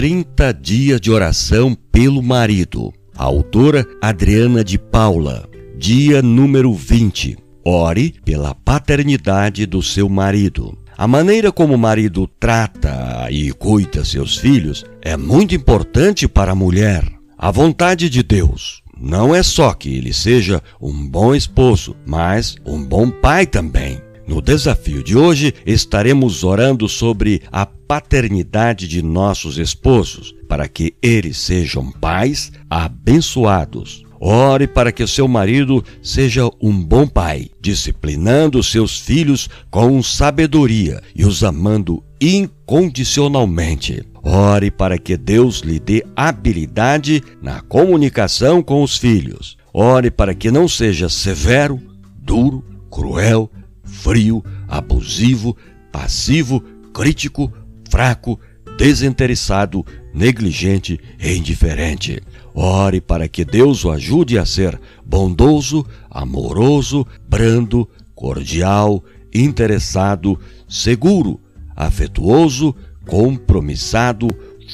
30 dias de oração pelo marido. A autora Adriana de Paula. Dia número 20. Ore pela paternidade do seu marido. A maneira como o marido trata e cuida seus filhos é muito importante para a mulher. A vontade de Deus não é só que ele seja um bom esposo, mas um bom pai também. No desafio de hoje, estaremos orando sobre a paternidade de nossos esposos, para que eles sejam pais abençoados. Ore para que seu marido seja um bom pai, disciplinando seus filhos com sabedoria e os amando incondicionalmente. Ore para que Deus lhe dê habilidade na comunicação com os filhos. Ore para que não seja severo, duro, cruel, frio, abusivo, passivo, crítico, fraco, desinteressado, negligente e indiferente. Ore para que Deus o ajude a ser bondoso, amoroso, brando, cordial, interessado, seguro, afetuoso, compromissado,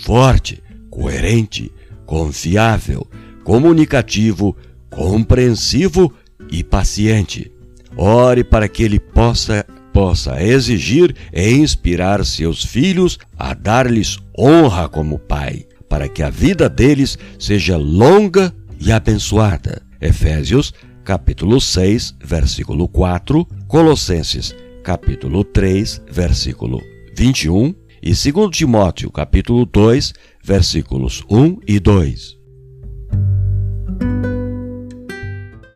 forte, coerente, confiável, comunicativo, compreensivo e paciente. Ore para que ele possa possa exigir e inspirar seus filhos a dar-lhes honra como pai, para que a vida deles seja longa e abençoada. Efésios, capítulo 6, versículo 4, Colossenses, capítulo 3, versículo 21 e 2 Timóteo, capítulo 2, versículos 1 e 2.